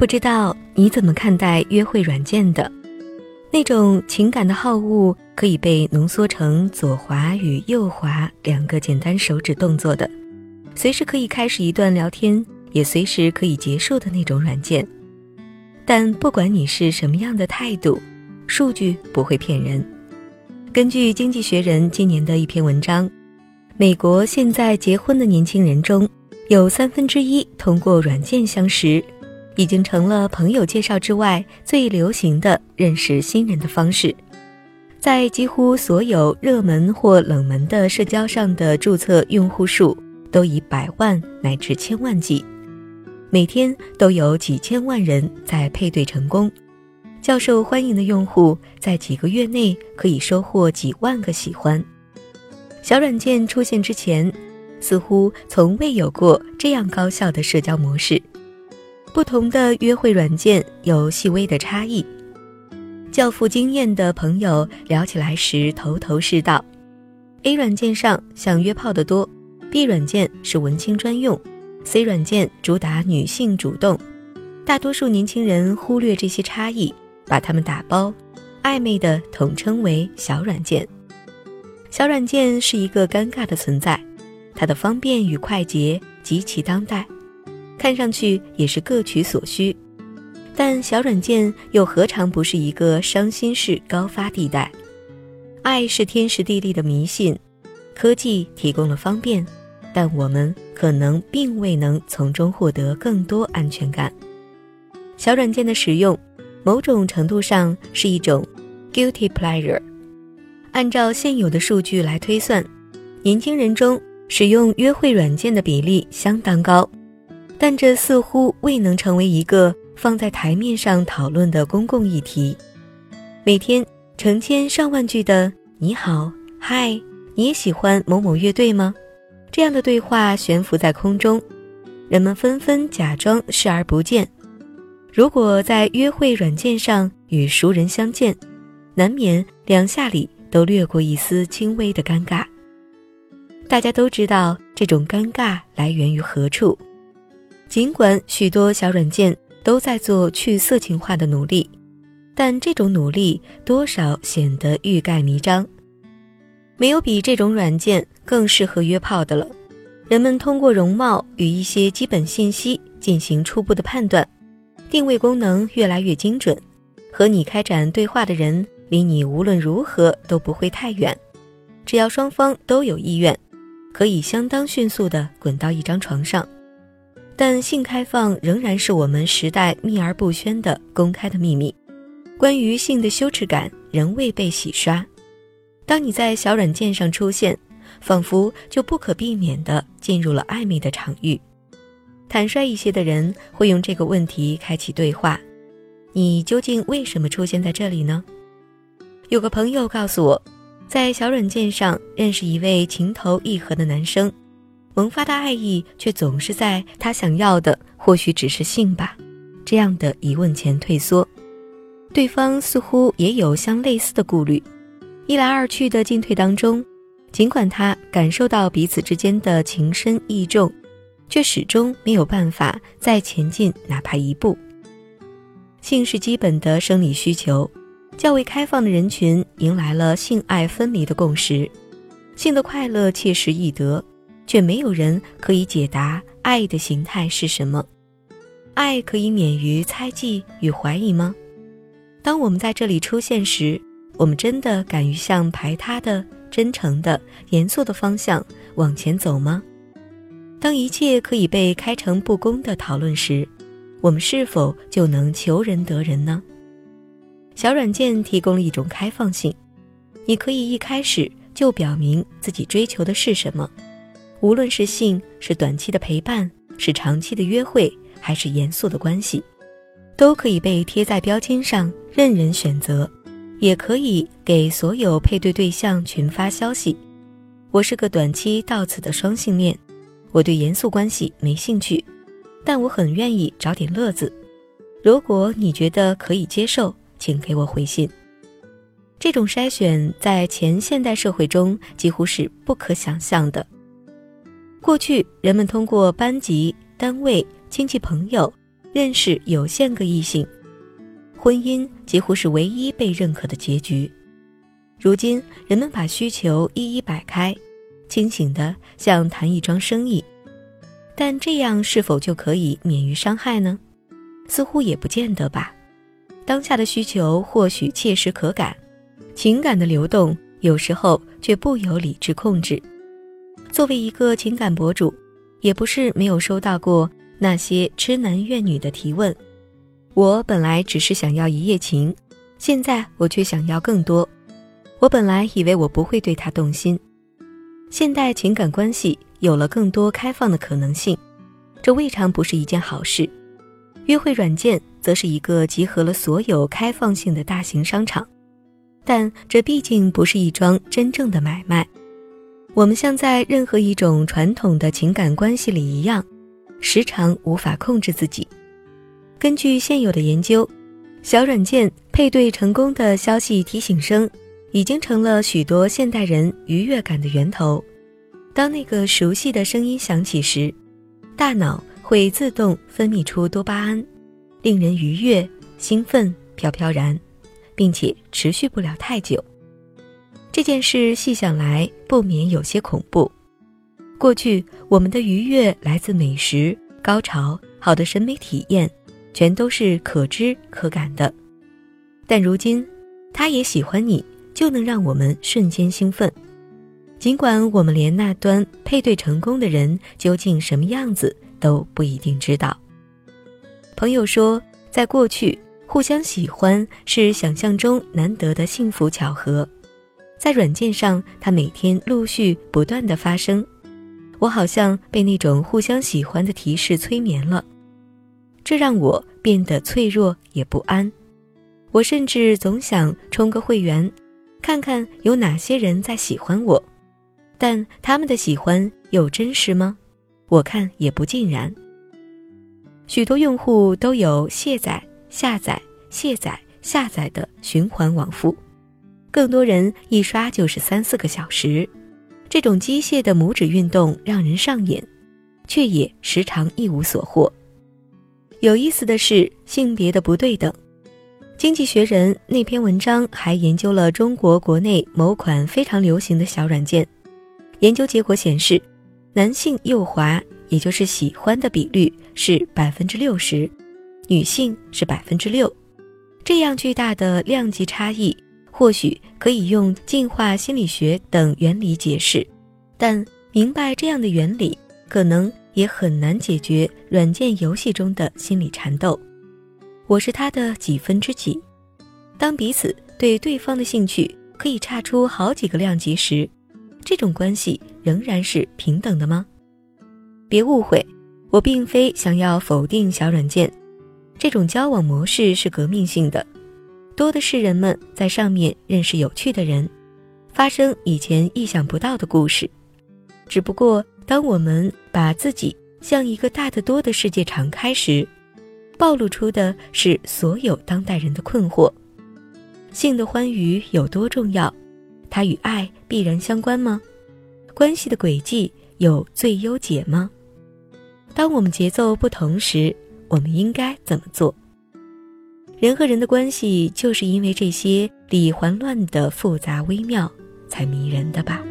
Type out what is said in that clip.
不知道你怎么看待约会软件的？那种情感的好恶可以被浓缩成左滑与右滑两个简单手指动作的，随时可以开始一段聊天，也随时可以结束的那种软件。但不管你是什么样的态度，数据不会骗人。根据《经济学人》今年的一篇文章，美国现在结婚的年轻人中有三分之一通过软件相识。已经成了朋友介绍之外最流行的认识新人的方式，在几乎所有热门或冷门的社交上的注册用户数都以百万乃至千万计，每天都有几千万人在配对成功。较受欢迎的用户在几个月内可以收获几万个喜欢。小软件出现之前，似乎从未有过这样高效的社交模式。不同的约会软件有细微的差异。较富经验的朋友聊起来时头头是道。A 软件上想约炮的多，B 软件是文青专用，C 软件主打女性主动。大多数年轻人忽略这些差异，把它们打包，暧昧的统称为小软件。小软件是一个尴尬的存在，它的方便与快捷极其当代。看上去也是各取所需，但小软件又何尝不是一个伤心事高发地带？爱是天时地利的迷信，科技提供了方便，但我们可能并未能从中获得更多安全感。小软件的使用，某种程度上是一种 guilty pleasure。按照现有的数据来推算，年轻人中使用约会软件的比例相当高。但这似乎未能成为一个放在台面上讨论的公共议题。每天成千上万句的“你好，嗨，你也喜欢某某乐队吗？”这样的对话悬浮在空中，人们纷纷假装视而不见。如果在约会软件上与熟人相见，难免两下里都掠过一丝轻微的尴尬。大家都知道这种尴尬来源于何处。尽管许多小软件都在做去色情化的努力，但这种努力多少显得欲盖弥彰。没有比这种软件更适合约炮的了。人们通过容貌与一些基本信息进行初步的判断，定位功能越来越精准，和你开展对话的人离你无论如何都不会太远。只要双方都有意愿，可以相当迅速地滚到一张床上。但性开放仍然是我们时代秘而不宣的公开的秘密，关于性的羞耻感仍未被洗刷。当你在小软件上出现，仿佛就不可避免地进入了暧昧的场域。坦率一些的人会用这个问题开启对话：“你究竟为什么出现在这里呢？”有个朋友告诉我，在小软件上认识一位情投意合的男生。萌发的爱意却总是在他想要的或许只是性吧，这样的疑问前退缩。对方似乎也有相类似的顾虑，一来二去的进退当中，尽管他感受到彼此之间的情深意重，却始终没有办法再前进哪怕一步。性是基本的生理需求，较为开放的人群迎来了性爱分离的共识，性的快乐切实易得。却没有人可以解答爱的形态是什么，爱可以免于猜忌与怀疑吗？当我们在这里出现时，我们真的敢于向排他的、真诚的、严肃的方向往前走吗？当一切可以被开诚布公的讨论时，我们是否就能求人得人呢？小软件提供了一种开放性，你可以一开始就表明自己追求的是什么。无论是性，是短期的陪伴，是长期的约会，还是严肃的关系，都可以被贴在标签上，任人选择。也可以给所有配对对象群发消息：“我是个短期到此的双性恋，我对严肃关系没兴趣，但我很愿意找点乐子。如果你觉得可以接受，请给我回信。”这种筛选在前现代社会中几乎是不可想象的。过去，人们通过班级、单位、亲戚、朋友，认识有限个异性，婚姻几乎是唯一被认可的结局。如今，人们把需求一一摆开，清醒的像谈一桩生意，但这样是否就可以免于伤害呢？似乎也不见得吧。当下的需求或许切实可感，情感的流动有时候却不由理智控制。作为一个情感博主，也不是没有收到过那些痴男怨女的提问。我本来只是想要一夜情，现在我却想要更多。我本来以为我不会对他动心，现代情感关系有了更多开放的可能性，这未尝不是一件好事。约会软件则是一个集合了所有开放性的大型商场，但这毕竟不是一桩真正的买卖。我们像在任何一种传统的情感关系里一样，时常无法控制自己。根据现有的研究，小软件配对成功的消息提醒声，已经成了许多现代人愉悦感的源头。当那个熟悉的声音响起时，大脑。会自动分泌出多巴胺，令人愉悦、兴奋、飘飘然，并且持续不了太久。这件事细想来，不免有些恐怖。过去我们的愉悦来自美食、高潮、好的审美体验，全都是可知可感的。但如今，他也喜欢你，就能让我们瞬间兴奋。尽管我们连那端配对成功的人究竟什么样子。都不一定知道。朋友说，在过去，互相喜欢是想象中难得的幸福巧合。在软件上，它每天陆续不断的发生。我好像被那种互相喜欢的提示催眠了，这让我变得脆弱也不安。我甚至总想充个会员，看看有哪些人在喜欢我。但他们的喜欢有真实吗？我看也不尽然。许多用户都有卸载、下载、卸载、下载的循环往复，更多人一刷就是三四个小时。这种机械的拇指运动让人上瘾，却也时常一无所获。有意思的是，性别的不对等。经济学人那篇文章还研究了中国国内某款非常流行的小软件，研究结果显示。男性右滑，也就是喜欢的比率是百分之六十，女性是百分之六。这样巨大的量级差异，或许可以用进化心理学等原理解释，但明白这样的原理，可能也很难解决软件游戏中的心理缠斗。我是他的几分之几？当彼此对对方的兴趣可以差出好几个量级时。这种关系仍然是平等的吗？别误会，我并非想要否定小软件，这种交往模式是革命性的，多的是人们在上面认识有趣的人，发生以前意想不到的故事。只不过，当我们把自己向一个大得多的世界敞开时，暴露出的是所有当代人的困惑：性的欢愉有多重要？它与爱必然相关吗？关系的轨迹有最优解吗？当我们节奏不同时，我们应该怎么做？人和人的关系就是因为这些里环乱的复杂微妙，才迷人的吧。